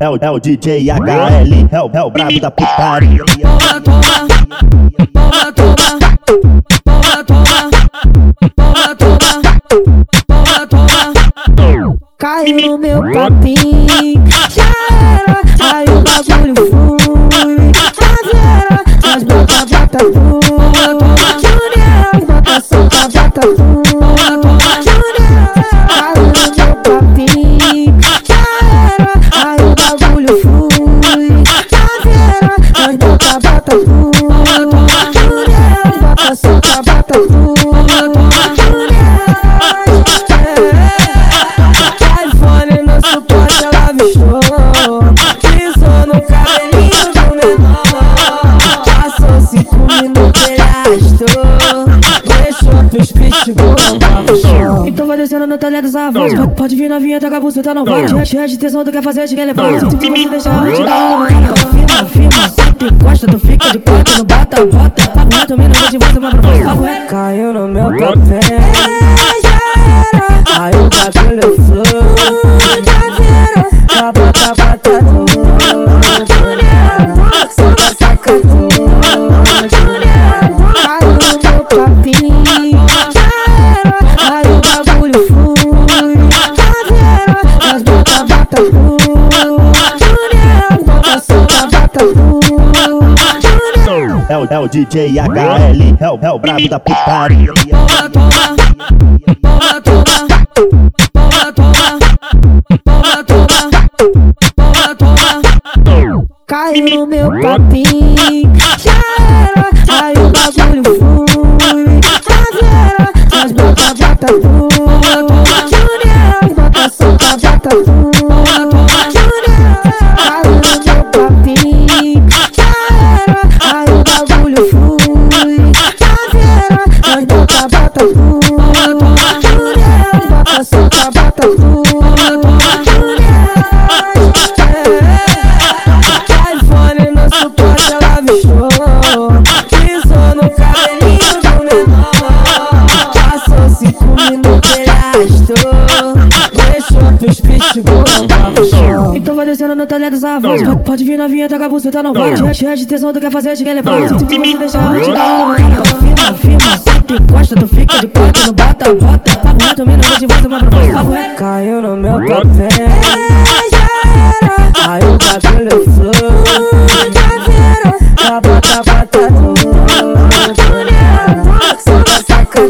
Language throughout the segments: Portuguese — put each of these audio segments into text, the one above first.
É o, é o DJ HL, é o, é o brabo da putaria. Toma, toma, toma, toma, toma, toma, toma, toma, toma, toma. Caiu no meu papinho, já era, aí o bagulho flui. Caveira, as bota, bota, flui. Junior, bota, solta, bota, flui. Arrastou Deixou pros pitbull Então vai descendo no talento dos avós. Pode, pode vir novinha, toca a buceta, não vai. Cheia- de tensão, tu quer fazer, te quer levar Se tu deixar, eu te dar uma Então firma, firma, sempre encosta Tu fica de quatro, não bota, bota. Papo reto, mina, uma proposta Papo reto. Caiu no meu papel É o, é o DJ HL, é o, é o brabo da putaria. Toma, toma, toma, toma, toma, toma, toma, toma, toma. Caiu no meu papinho, já era, aí o bagulho flui. Caveira, as bota, bota, flui. tá Então vai descendo no talento dos avós Pode, vir novinha, toca a buceta, não vai Cheia- de tensão, tu quer fazer, te quer levar Se tu se deixar, eu te uma Então firma, firma, sempre encosta Tu fica de quatro, não bota, bota Papo reto, mina, vou te fazer uma proposta Caiu no meu papel Aí o flui Caveira, já bota, bota no Solta, saca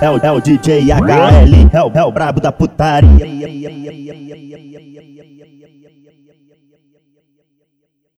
é o, é o DJ HL, é o, é o brabo da putaria.